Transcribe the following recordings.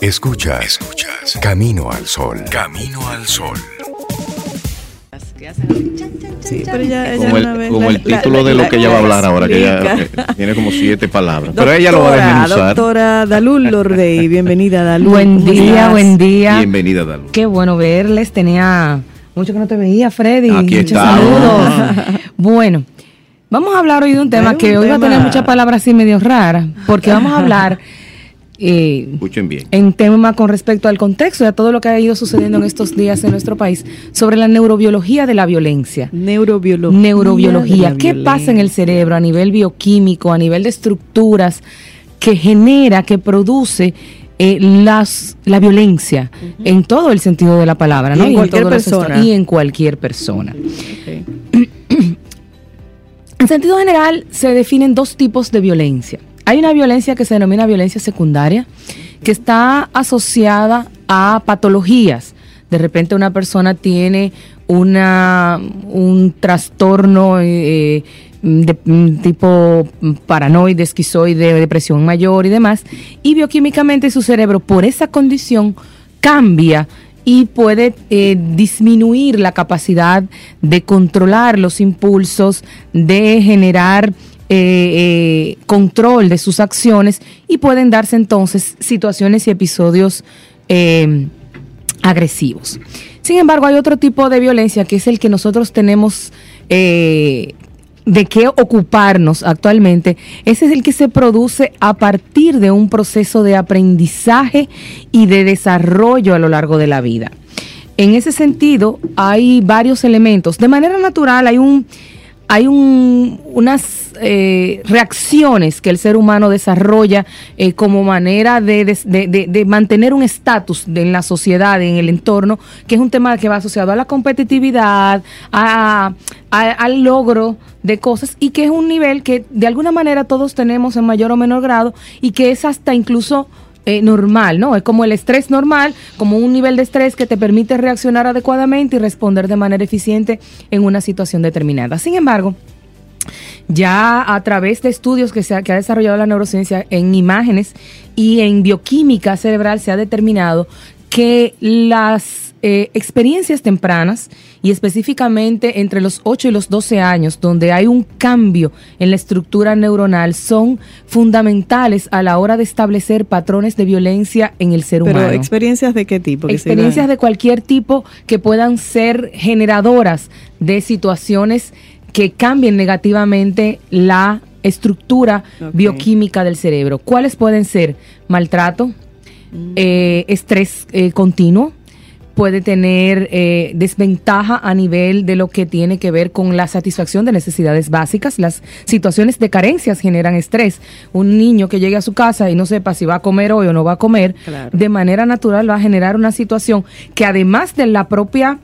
Escuchas, escuchas. Camino al sol. Camino al sol. Sí, pero ella, ella Como el, vez como la- el la- título de la- lo que ella va a hablar ahora, que ella eh, tiene como siete palabras. Pero ella lo va a desmenuzar. Doctora Dalul Lordey, bienvenida Dalul. Buen ¿cómo día, estás? buen día. Bienvenida, Dalu. Qué bueno verles. Tenía mucho que no te veía, Freddy. Aquí Muchos estamos. saludos. bueno, vamos a hablar hoy de un tema Hay que un hoy va a tener muchas palabras así medio raras, porque vamos a hablar eh, Escuchen bien. en tema con respecto al contexto y a todo lo que ha ido sucediendo en estos días en nuestro país sobre la neurobiología de la violencia. Neurobiología. Neurobiología. ¿Qué pasa en el cerebro a nivel bioquímico, a nivel de estructuras que genera, que produce eh, las, la violencia en todo el sentido de la palabra, Y en cualquier todos los persona. y en cualquier persona. En sentido general, se definen dos tipos de violencia. Hay una violencia que se denomina violencia secundaria, que está asociada a patologías. De repente una persona tiene una, un trastorno eh, de mm, tipo paranoide, esquizoide, depresión mayor y demás, y bioquímicamente su cerebro por esa condición cambia y puede eh, disminuir la capacidad de controlar los impulsos, de generar eh, eh, control de sus acciones y pueden darse entonces situaciones y episodios eh, agresivos. Sin embargo, hay otro tipo de violencia que es el que nosotros tenemos de qué ocuparnos actualmente. Ese es el que se produce a partir de un proceso de aprendizaje y de desarrollo a lo largo de la vida. En ese sentido, hay varios elementos. De manera natural, hay un hay un- unas eh, reacciones que el ser humano desarrolla eh, como manera de, mantener un estatus en la sociedad, en el entorno, que es un tema que va asociado a la competitividad, a- al logro de cosas y que es un nivel que de alguna manera todos tenemos en mayor o menor grado y que es hasta incluso eh, normal, ¿no? Es como el estrés normal, como un nivel de estrés que te permite reaccionar adecuadamente y responder de manera eficiente en una situación determinada. Sin embargo, ya a través de estudios que, se ha, que ha desarrollado la neurociencia en imágenes y en bioquímica cerebral se ha determinado que las eh, experiencias tempranas y específicamente entre los 8 y los 12 años, donde hay un cambio en la estructura neuronal, son fundamentales a la hora de establecer patrones de violencia en el ser Pero humano. experiencias de qué tipo? Experiencias de cualquier tipo que puedan ser generadoras de situaciones que cambien negativamente la estructura bioquímica del cerebro. ¿Cuáles pueden ser? Maltrato, eh, estrés eh, continuo, puede tener eh, desventaja a nivel de lo que tiene que ver con la satisfacción de necesidades básicas. Las situaciones de carencias generan estrés. Un niño que llegue a su casa y no sepa si va a comer hoy o no va a comer, Claro. de manera natural va a generar una situación que además de la propia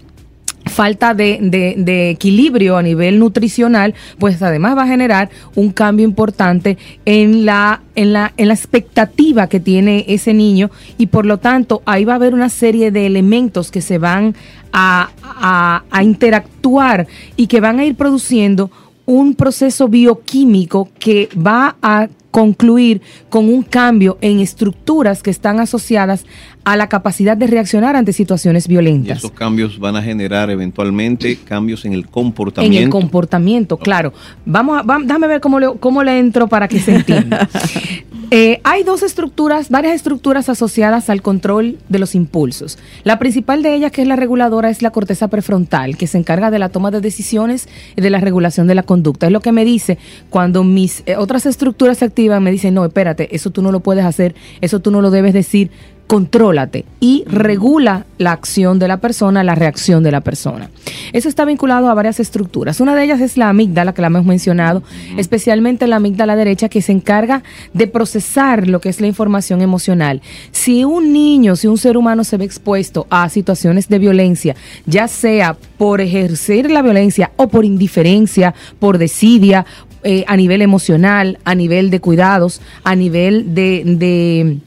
falta de, de- equilibrio a nivel nutricional, pues además va a generar un cambio importante en la, en la, en la expectativa que tiene ese niño y por lo tanto ahí va a haber una serie de elementos que se van a- a interactuar y que van a ir produciendo un proceso bioquímico que va a concluir con un cambio en estructuras que están asociadas a la capacidad de reaccionar ante situaciones Y violentas. esos cambios van a generar eventualmente cambios en el En comportamiento. el comportamiento, claro. Vamos a, vam- déjame ver cómo le, cómo le entro para que se entienda. Eh, hay dos estructuras, varias estructuras asociadas al control de los impulsos. La principal de ellas, que es la reguladora, es la corteza prefrontal, que se encarga de la toma de decisiones y de la regulación de la conducta. Es lo que me dice cuando mis eh, otras estructuras se activan, me dicen, no, espérate, eso tú no lo puedes hacer, eso tú no lo debes decir, contrólate y regula la acción de la persona, la reacción de la persona. Eso está vinculado a varias estructuras. Una de ellas es la amígdala, que la hemos mencionado, especialmente la amígdala derecha, que se encarga de procesar lo que es la información emocional. Si un niño, si un ser humano se ve expuesto a situaciones de violencia, ya sea por ejercer la violencia o por indiferencia, por desidia, eh, a nivel emocional, a nivel de cuidados, a nivel de- de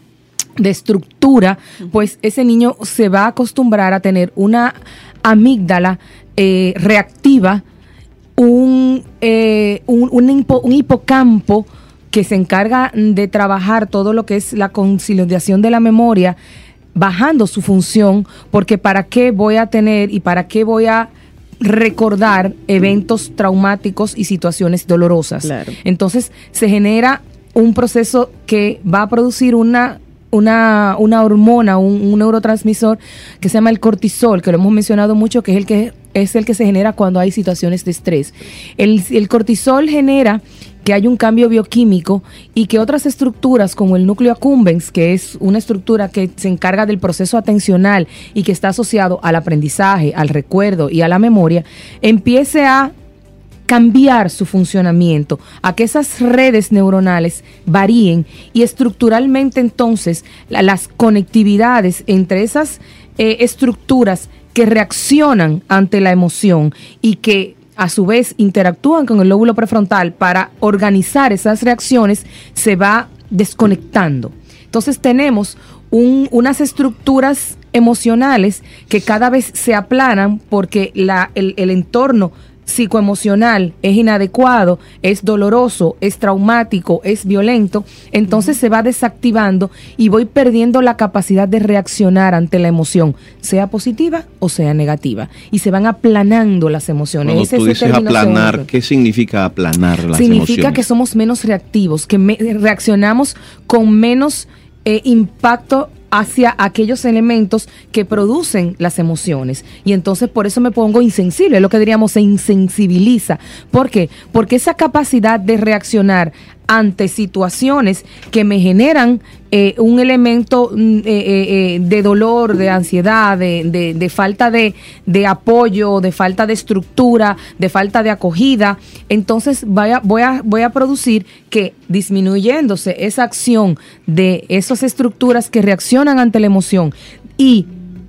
de estructura, pues ese niño se va a acostumbrar a tener una amígdala eh, reactiva, un, eh, un, un hipo- un hipocampo que se encarga de trabajar todo lo que es la conciliación de la memoria, bajando su función, porque para qué voy a tener y para qué voy a recordar eventos traumáticos y situaciones dolorosas. Claro. Entonces se genera un proceso que va a producir una una, una hormona, un, neurotransmisor que se llama el cortisol, que lo hemos mencionado mucho, que es el que es el que se genera cuando hay situaciones de estrés. El, el cortisol genera que hay un cambio bioquímico y que otras estructuras como el núcleo accumbens, que es una estructura que se encarga del proceso atencional y que está asociado al aprendizaje, al recuerdo y a la memoria, empiece a cambiar su funcionamiento, a que esas redes neuronales varíen y estructuralmente entonces la- las conectividades entre esas eh, estructuras que reaccionan ante la emoción y que a su vez interactúan con el lóbulo prefrontal para organizar esas reacciones, se va desconectando. Entonces tenemos un- unas estructuras emocionales que cada vez se aplanan porque el entorno psicoemocional es inadecuado, es doloroso, es traumático, es violento, entonces se va desactivando y voy perdiendo la capacidad de reaccionar ante la emoción, sea positiva o sea negativa, y se van aplanando las emociones. Cuando tú dices aplanar. ¿qué significa aplanar las Significa emociones? que somos menos reactivos, que me- reaccionamos con menos eh, impacto hacia aquellos elementos que producen las emociones. Y entonces por eso me pongo insensible, es lo que diríamos, se insensibiliza. ¿Por qué? Porque esa capacidad de reaccionar ante situaciones que me generan eh, un elemento mm, eh, eh, de dolor, de ansiedad, de, de- falta de, de apoyo, de falta de estructura, de falta de acogida, entonces voy, a, voy a producir que disminuyéndose esa acción de esas estructuras que reaccionan ante la emoción y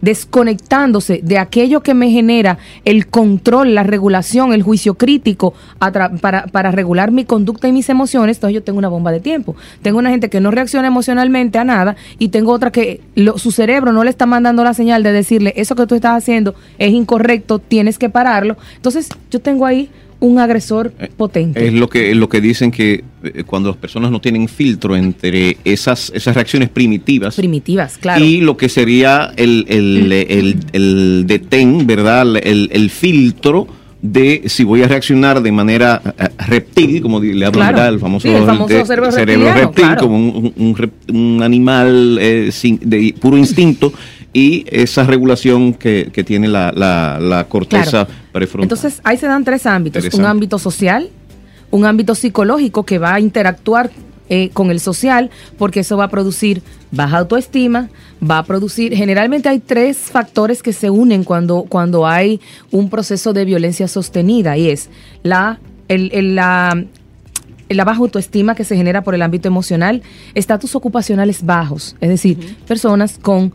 desconectándose de aquello que me genera el control, la regulación, el juicio crítico para, para regular mi conducta y mis emociones, entonces yo tengo una bomba de tiempo. Tengo una gente que no reacciona emocionalmente a nada y tengo otra que su cerebro no le está mandando la señal de decirle, eso que tú estás haciendo es incorrecto, tienes que pararlo. Entonces yo tengo ahí un agresor potente. Es lo que, lo que dicen que eh, cuando las personas no tienen filtro entre esas, esas reacciones primitivas Primitivas, claro. y lo que sería el, el, el, el detén, ¿verdad? El, el filtro de si voy a reaccionar de manera eh, reptil, como le hablan, Claro. El famoso, Sí, el famoso de- cerebro reptil, claro. como un, un- un animal eh, sin- de puro instinto. Y esa regulación que, que tiene la, la, la corteza Claro. prefrontal. Entonces, ahí se dan tres ámbitos. Un ámbito social, un ámbito psicológico que va a interactuar eh, con el social, porque eso va a producir baja autoestima, va a producir, generalmente hay tres factores que se unen cuando, cuando hay un proceso de violencia sostenida, y es la, el, el- la, la baja autoestima que se genera por el ámbito emocional, estatus ocupacionales bajos, es decir, personas con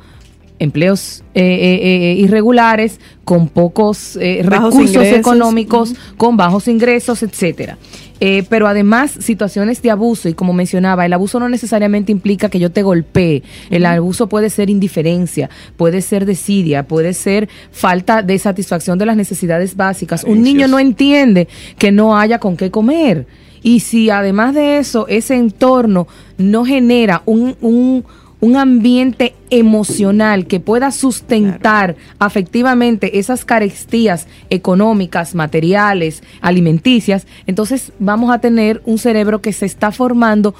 empleos eh, eh, eh, irregulares, con pocos eh, recursos ingresos. económicos, con bajos ingresos, etcétera. Eh, pero además situaciones de abuso y como mencionaba, el abuso no necesariamente implica que yo te golpee. El abuso puede ser indiferencia, puede ser desidia, puede ser falta de satisfacción de las necesidades básicas. Un niño no entiende que no haya con qué comer. Y si además de eso ese entorno no genera un, un, un ambiente emocional que pueda sustentar afectivamente esas carestías económicas, materiales, alimenticias, entonces vamos a tener un cerebro que se está formando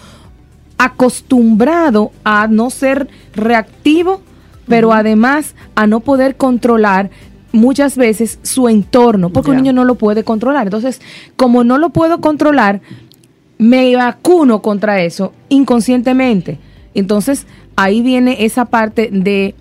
acostumbrado a no ser reactivo, pero además a no poder controlar muchas veces su entorno, porque un niño no lo puede controlar. Entonces, como no lo puedo controlar, me vacuno contra eso inconscientemente. Entonces, ahí viene esa parte de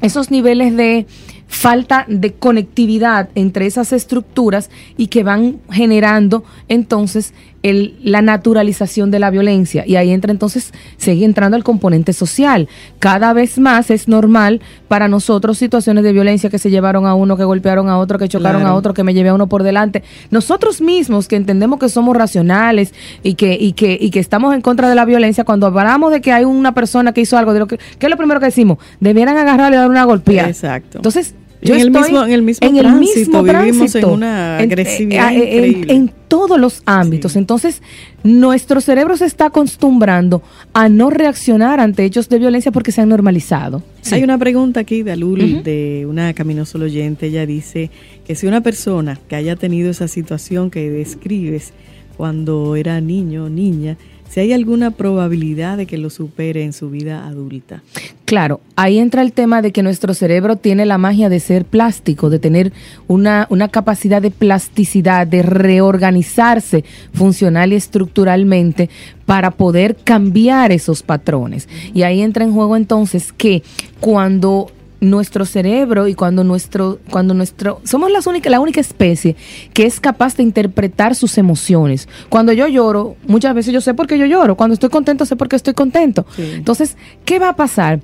esos niveles de falta de conectividad entre esas estructuras y que van generando entonces el- la naturalización de la violencia. Y ahí entra entonces, sigue entrando el componente social. Cada vez más es normal para nosotros situaciones de violencia que se llevaron a uno, que golpearon a otro, que chocaron Claro. a otro, que me llevé a uno por delante. Nosotros mismos que entendemos que somos racionales y que, y que, y que estamos en contra de la violencia, cuando hablamos de que hay una persona que hizo algo, de lo que, ¿qué es lo primero que decimos? Debieran agarrarle y dar una golpeada. Exacto. Entonces, En el mismo- en el mismo en el tránsito, vivimos en una agresividad eh, eh, en- increíble. en todos los ámbitos. Sí. Entonces, nuestro cerebro se está acostumbrando a no reaccionar ante hechos de violencia porque se han normalizado. Sí. Hay una pregunta aquí de Alul, de una caminoso oyente. Ella dice que si una persona que haya tenido esa situación que describes cuando era niño o niña, si hay alguna probabilidad de que lo supere en su vida adulta. Claro, ahí entra el tema de que nuestro cerebro tiene la magia de ser plástico, de tener una, una capacidad de plasticidad, de reorganizarse funcional y estructuralmente para poder cambiar esos patrones. Y ahí entra en juego entonces que cuando nuestro cerebro y cuando nuestro cuando nuestro somos las única, la única especie que es capaz de interpretar sus emociones. Cuando yo lloro, muchas veces yo sé por qué yo lloro, cuando estoy contento sé por qué estoy contento. Sí. Entonces, ¿qué va a pasar?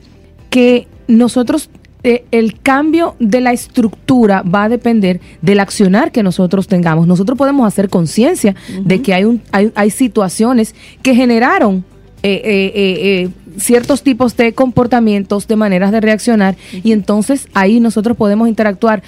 Que nosotros eh, el cambio de la estructura va a depender del accionar que nosotros tengamos. Nosotros podemos hacer conciencia de que hay, un, hay, hay situaciones que generaron eh, eh, ciertos tipos de comportamientos, de maneras de reaccionar, y entonces ahí nosotros podemos interactuar,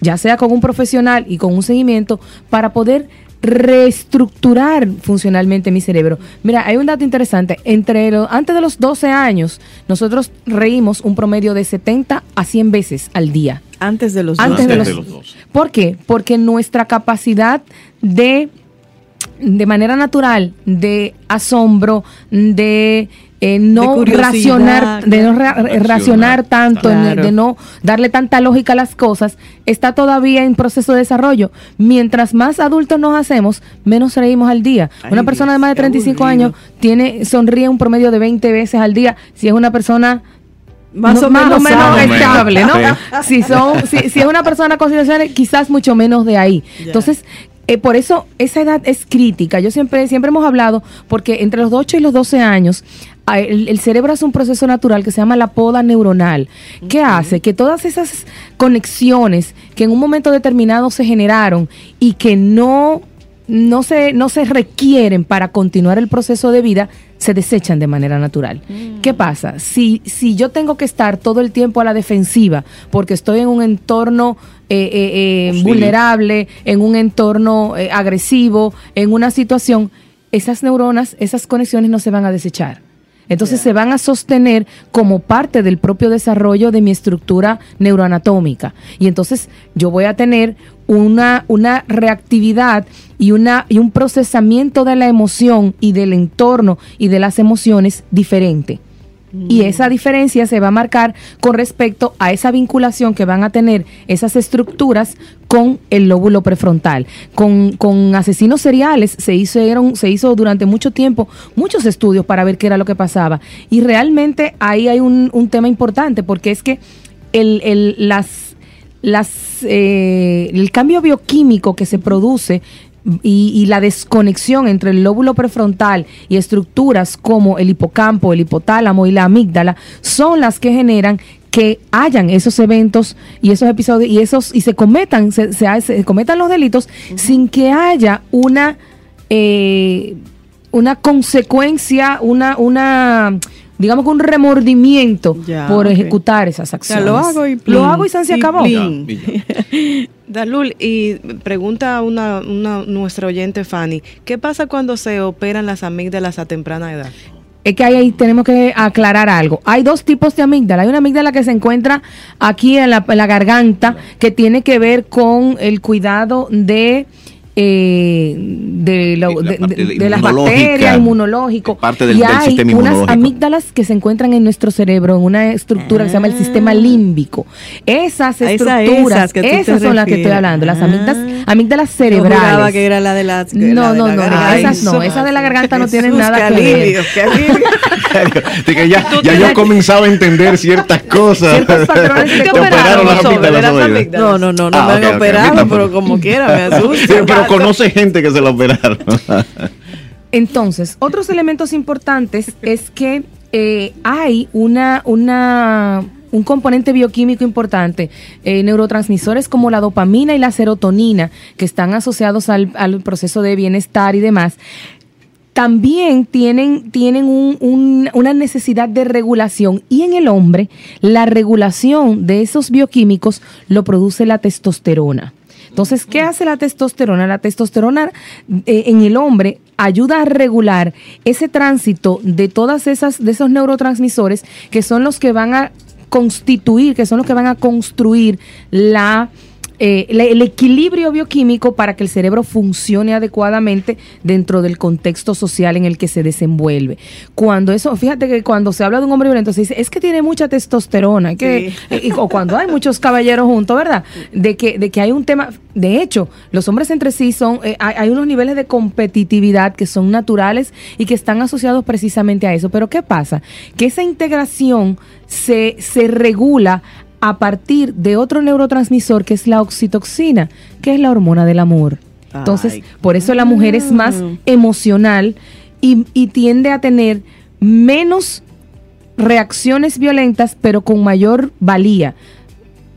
ya sea con un profesional y con un seguimiento, para poder reestructurar funcionalmente mi cerebro. Mira, hay un dato interesante. Entre lo- antes de los 12 años, nosotros reímos un promedio de 70 a 100 veces al día. Antes de los Antes de Antes los, de los 12. ¿Por qué? Porque nuestra capacidad de, de manera natural, de asombro, de eh, no racionar, de no ra- Racionar, racionar tanto, claro. de no darle tanta lógica a las cosas, está todavía en proceso de desarrollo. Mientras más adultos nos hacemos, menos reímos al día. Ay, una persona de más de Dios, qué 35 aburrido. años tiene sonríe un promedio de 20 veces al día. Si es una persona Más no- o menos sana. estable, ¿no? Sí. Si son, si, si es una persona constitucional, quizás mucho menos de ahí. Entonces, eh, por eso esa edad es crítica. Yo siempre, siempre hemos hablado, porque entre los 8 y los 12 años, ah, el, el cerebro hace un proceso natural que se llama la poda neuronal, que hace que todas esas conexiones que en un momento determinado se generaron y que no no se, no se requieren para continuar el proceso de vida, se desechan de manera natural. ¿Qué pasa? Si, si yo tengo que estar todo el tiempo a la defensiva porque estoy en un entorno eh, eh, eh, vulnerable, en un entorno eh, agresivo, en una situación, esas neuronas, esas conexiones no se van a desechar. Entonces se van a sostener como parte del propio desarrollo de mi estructura neuroanatómica. Y entonces yo voy a tener una, una reactividad y, una, y un procesamiento de la emoción y del entorno y de las emociones diferente. Y esa diferencia se va a marcar con respecto a esa vinculación que van a tener esas estructuras con el lóbulo prefrontal. Con, con asesinos seriales se hicieron, se hizo durante mucho tiempo muchos estudios para ver qué era lo que pasaba. Y realmente ahí hay un, un tema importante, porque es que el, el- las, las, eh, el cambio bioquímico que se produce y, y la desconexión entre el lóbulo prefrontal y estructuras como el hipocampo, el hipotálamo y la amígdala son las que generan que hayan esos eventos y esos episodios y esos y se cometan se, se ha- se cometan los delitos sin que haya una eh, una consecuencia una una digamos que un remordimiento Ya, por ejecutar esas acciones lo hago y lo plin, hago y se y acabó y ya. Dalul, y pregunta una, una nuestra oyente Fanny, ¿qué pasa cuando se operan las amígdalas a temprana edad? Es que ahí, ahí tenemos que aclarar algo. Hay dos tipos de amígdala. Hay una amígdala que se encuentra aquí en la, en la garganta, que tiene que ver con el cuidado de, eh, de, la de- parte de- de de las bacterias, inmunológico. Parte del- y del hay sistema unas amígdalas que se encuentran en nuestro cerebro, en una estructura que se llama el sistema límbico. Esas A esas, estructuras, esas son las que estoy hablando, las Ah. amígdalas, amígdalas Yo cerebrales. que era la de las. No, la de no, la no, garganta. esas no, esas de la garganta no Jesús, tienen nada que ver. De que ya, ya yo comenzaba a entender ciertas cosas. Ciertos patrones que operaron las amígdalas. las oiga. amígdalas. No, no, no, no Ah, me han operado, pero como quiera me asusta. Pero conoce gente que se lo operaron. Entonces, otros elementos importantes es que eh, hay una, una, un componente bioquímico importante, eh, neurotransmisores como la dopamina y la serotonina, que están asociados al, al proceso de bienestar y demás, también tienen, tienen un- un- una necesidad de regulación y en el hombre la regulación de esos bioquímicos lo produce la testosterona. Entonces, ¿qué hace la testosterona? La testosterona eh, en el hombre ayuda a regular ese tránsito de todas esas, de esos neurotransmisores que son los que van a constituir, que son los que van a construir la eh, el equilibrio bioquímico para que el cerebro funcione adecuadamente dentro del contexto social en el que se desenvuelve. Cuando eso, fíjate que cuando se habla de un hombre violento se dice, es que tiene mucha testosterona, que, y- o cuando hay muchos caballeros juntos, ¿verdad? De que, de que hay un tema, de hecho, los hombres entre sí son, eh, hay, hay unos niveles de competitividad que son naturales y que están asociados precisamente a eso. Pero ¿qué pasa? Que esa integración se, se regula a partir de otro neurotransmisor que es la oxitoxina, que es la hormona del amor. Entonces, Ay. por eso la mujer es más emocional y, y tiende a tener menos reacciones violentas, pero con mayor valía.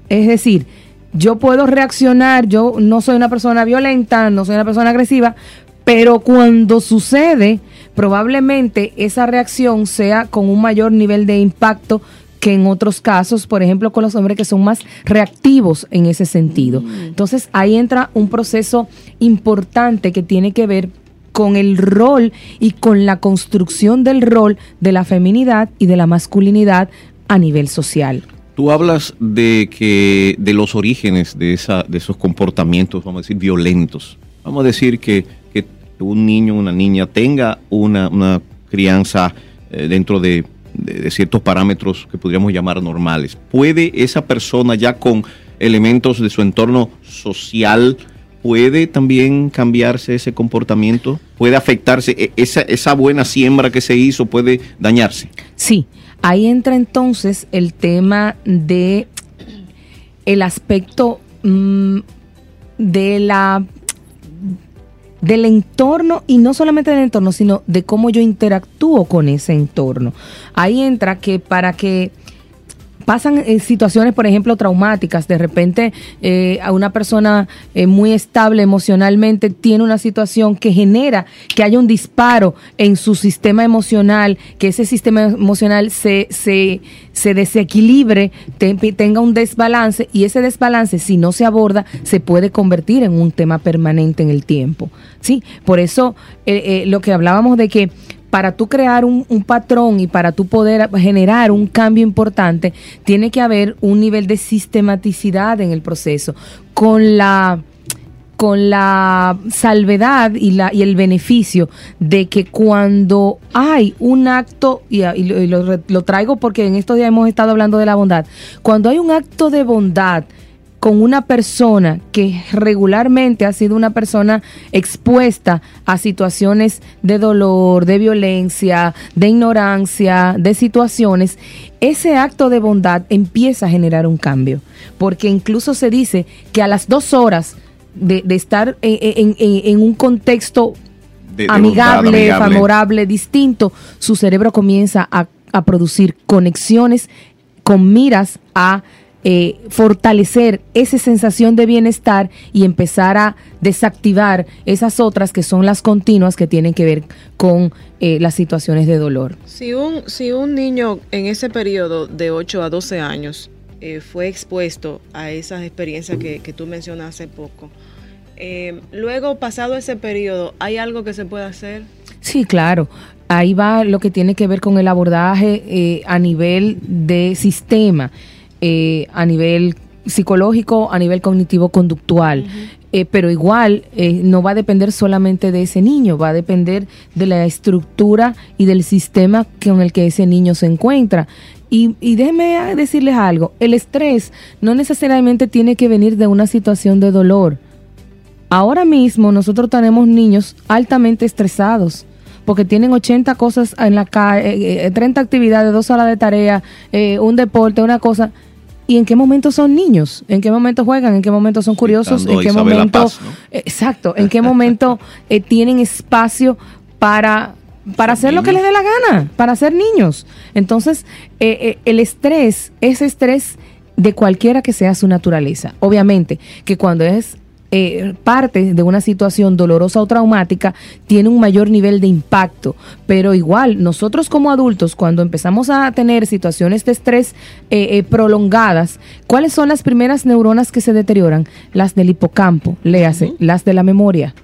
Es decir, yo puedo reaccionar, yo no soy una persona violenta, no soy una persona agresiva, pero cuando sucede, probablemente esa reacción sea con un mayor nivel de impacto que en otros casos, por ejemplo, con los hombres que son más reactivos en ese sentido. Entonces ahí entra un proceso importante que tiene que ver con el rol y con la construcción del rol de la feminidad y de la masculinidad a nivel social. Tú hablas de que de los orígenes de esa de esos comportamientos, vamos a decir, violentos. Vamos a decir que, que un niño, una niña tenga una, una crianza eh, dentro de, de- ciertos parámetros que podríamos llamar normales. ¿Puede esa persona ya con elementos de su entorno social, puede también cambiarse ese comportamiento? ¿Puede afectarse? E- Esa, esa buena siembra que se hizo puede dañarse. Sí, ahí entra entonces el tema de el aspecto mm, de la del entorno y no solamente del entorno, sino de cómo yo interactúo con ese entorno. Ahí entra que para que pasan eh, situaciones, por ejemplo, traumáticas. De repente, eh, a una persona eh, muy estable emocionalmente tiene una situación que genera que haya un disparo en su sistema emocional, que ese sistema emocional se, se, se desequilibre, te- tenga un desbalance y ese desbalance, si no se aborda, se puede convertir en un tema permanente en el tiempo. Sí, por eso eh, eh, lo que hablábamos de que para tú crear un, patrón y para tú poder generar un cambio importante, tiene que haber un nivel de sistematicidad en el proceso, con la con la salvedad y, la, y el beneficio de que cuando hay un acto, y, lo, lo traigo porque en estos días hemos estado hablando de la bondad, cuando hay un acto de bondad con una persona que regularmente ha sido una persona expuesta a situaciones de dolor, de violencia, de ignorancia, de situaciones, ese acto de bondad empieza a generar un cambio. Porque incluso se dice que a las dos horas de, de estar en, en- en- en un contexto De- de amigable, bondad, amigable. favorable, distinto, su cerebro comienza a, a producir conexiones con miras a eh, fortalecer esa sensación de bienestar y empezar a desactivar esas otras que son las continuas que tienen que ver con eh, las situaciones de dolor. Si un, si un niño en ese periodo de 8 a 12 años eh, fue expuesto a esas experiencias que, que tú mencionas hace poco, eh, luego pasado ese periodo, ¿hay algo que se puede hacer? Sí, claro. Ahí va lo que tiene que ver con el abordaje eh, a nivel de sistema, eh, a nivel psicológico, a nivel cognitivo-conductual. Eh, pero igual eh, no va a depender solamente de ese niño, va a depender de la estructura y del sistema con el que ese niño se encuentra. Y, y déjenme decirles algo, el estrés no necesariamente tiene que venir de una situación de dolor. Ahora mismo nosotros tenemos niños altamente estresados porque tienen 80 cosas en la calle, 30 actividades, dos horas de tarea, eh, un deporte, una cosa. ¿Y en qué momento son niños? ¿En qué momento juegan? ¿En qué momento son curiosos? ¿En qué momento? Paz, ¿no? Eh, Exacto. ¿En qué momento eh, tienen espacio para para hacer lo que les dé la gana, para ser niños? Entonces, eh, eh, el estrés, ese estrés de cualquiera que sea su naturaleza. Obviamente que cuando es eh, parte de una situación dolorosa o traumática, tiene un mayor nivel de impacto. Pero igual, nosotros como adultos, cuando empezamos a tener situaciones de estrés eh, eh, prolongadas, ¿cuáles son las primeras neuronas que se deterioran? Las del hipocampo, léase, las de la memoria.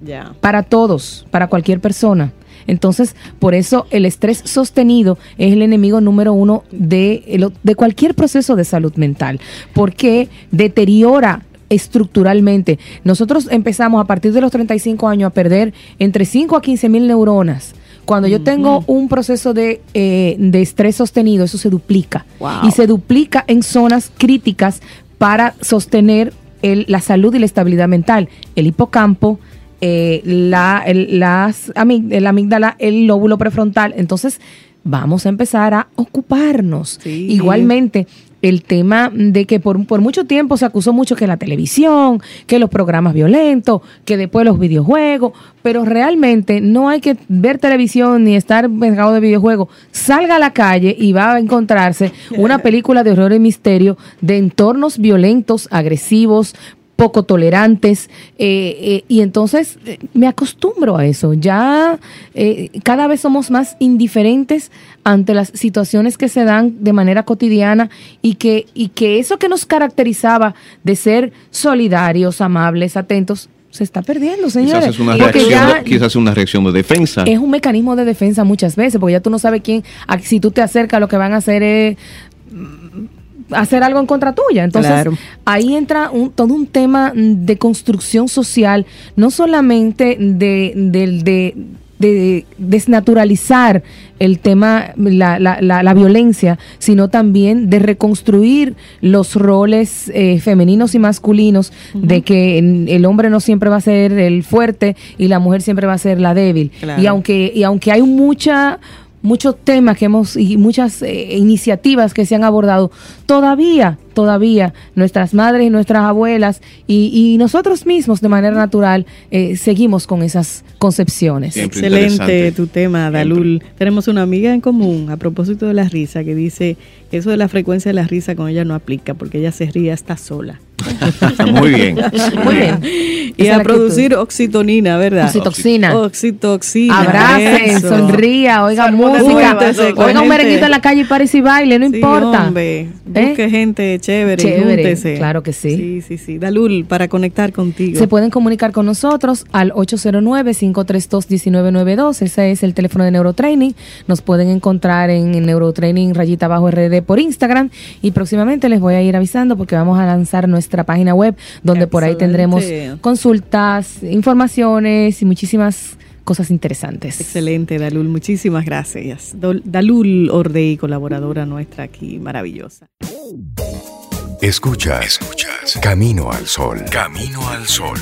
Ya. Para todos, para cualquier persona. Entonces, por eso el estrés sostenido es el enemigo número uno de, de cualquier proceso de salud mental, porque deteriora estructuralmente. Nosotros empezamos a partir de los 35 años a perder entre 5 a 15 mil neuronas. Cuando yo tengo un proceso de, eh, de estrés sostenido, eso se duplica. Wow. Y se duplica en zonas críticas para sostener el- la salud y la estabilidad mental. El hipocampo, eh, la, el, las el amígdala, el lóbulo prefrontal. Entonces, vamos a empezar a ocuparnos. Sí. Igualmente, el tema de que por, por mucho tiempo se acusó mucho que la televisión, que los programas violentos, que después los videojuegos, pero realmente no hay que ver televisión ni estar pegado de videojuegos. Salga a la calle y va a encontrarse una película de horror y misterio de entornos violentos, agresivos, poco tolerantes eh, eh, y entonces eh, me acostumbro a eso. Ya eh, cada vez somos más indiferentes ante las situaciones que se dan de manera cotidiana y que, y que eso que nos caracterizaba de ser solidarios, amables, atentos, se está perdiendo, señores. Quizás es una reacción, ya- de, quizás es una reacción de defensa. es un mecanismo de defensa muchas veces, porque ya tú no sabes quién, si tú te acercas, lo que van a hacer es hacer algo en contra tuya. Entonces, Claro. ahí entra un, todo un tema de construcción social, no solamente de, de- de- de desnaturalizar el tema, la, la- la- la violencia, sino también de reconstruir los roles eh, femeninos y masculinos, de que el hombre no siempre va a ser el fuerte y la mujer siempre va a ser la débil. Claro. Y aunque, y aunque hay mucha muchos temas que hemos y muchas eh, iniciativas que se han abordado, todavía, todavía nuestras madres y nuestras abuelas y, y nosotros mismos de manera natural eh, seguimos con esas concepciones. Siempre Excelente tu tema, Dalul. Tenemos una amiga en común a propósito de la risa que dice que eso de la frecuencia de la risa con ella no aplica porque ella se ríe hasta sola. Muy bien. Muy bien. Y a producir oxitonina, ¿verdad? Oxitoxina. Oxitoxina. Abracen, sonría, oiga Salmón de música, júntese con oiga un merenguito en la calle y parece y baile, no Sí, importa. hombre, ¿Eh? busque gente chévere, Chévere, júntese. claro que sí. Sí, sí, sí. Dalul, para conectar contigo. Se pueden comunicar con nosotros al 809-532-1992. Ese es el teléfono de Neurotraining. Nos pueden encontrar en Neurotraining rayita bajo RD por Instagram. Y próximamente les voy a ir avisando porque vamos a lanzar nuestra página web donde por ahí tendremos consultas, informaciones y muchísimas cosas interesantes. Excelente, Dalul. Muchísimas gracias. Dalul Ordey, colaboradora nuestra aquí, maravillosa. Escuchas, escuchas. Camino al sol. Camino al sol.